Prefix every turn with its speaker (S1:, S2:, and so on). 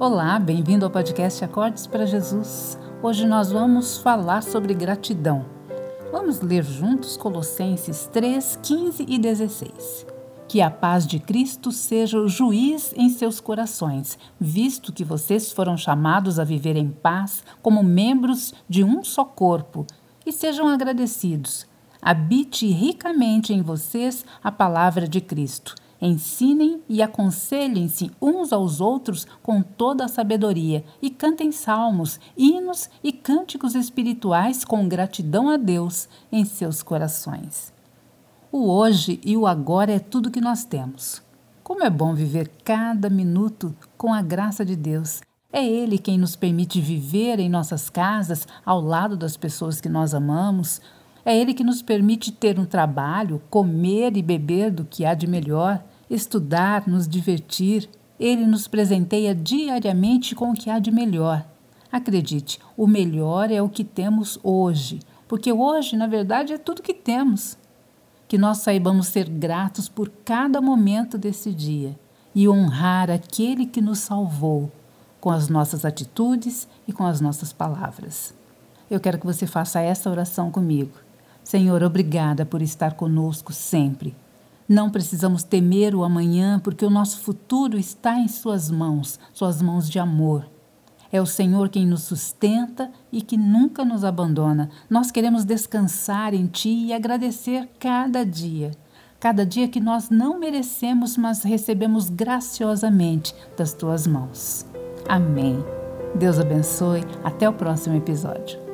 S1: Olá, bem-vindo ao podcast Acordes para Jesus. Hoje nós vamos falar sobre gratidão. Vamos ler juntos Colossenses 3, 15 e 16. Que a paz de Cristo seja o juiz em seus corações, visto que vocês foram chamados a viver em paz como membros de um só corpo, e sejam agradecidos. Habite ricamente em vocês a palavra de Cristo Ensinem e aconselhem-se uns aos outros com toda a sabedoria e cantem salmos, hinos e cânticos espirituais com gratidão a Deus em seus corações. O hoje e o agora é tudo que nós temos. Como é bom viver cada minuto com a graça de Deus. É Ele quem nos permite viver em nossas casas, ao lado das pessoas que nós amamos, é Ele que nos permite ter um trabalho, comer e beber do que há de melhor, estudar, nos divertir. Ele nos presenteia diariamente com o que há de melhor. Acredite, o melhor é o que temos hoje, porque hoje, na verdade, é tudo que temos. Que nós saibamos ser gratos por cada momento desse dia e honrar aquele que nos salvou com as nossas atitudes e com as nossas palavras. Eu quero que você faça essa oração comigo. Senhor, obrigada por estar conosco sempre. Não precisamos temer o amanhã, porque o nosso futuro está em Suas mãos, Suas mãos de amor. É o Senhor quem nos sustenta e que nunca nos abandona. Nós queremos descansar em Ti e agradecer cada dia. Cada dia que nós não merecemos, mas recebemos graciosamente das Tuas mãos. Amém. Deus abençoe. Até o próximo episódio.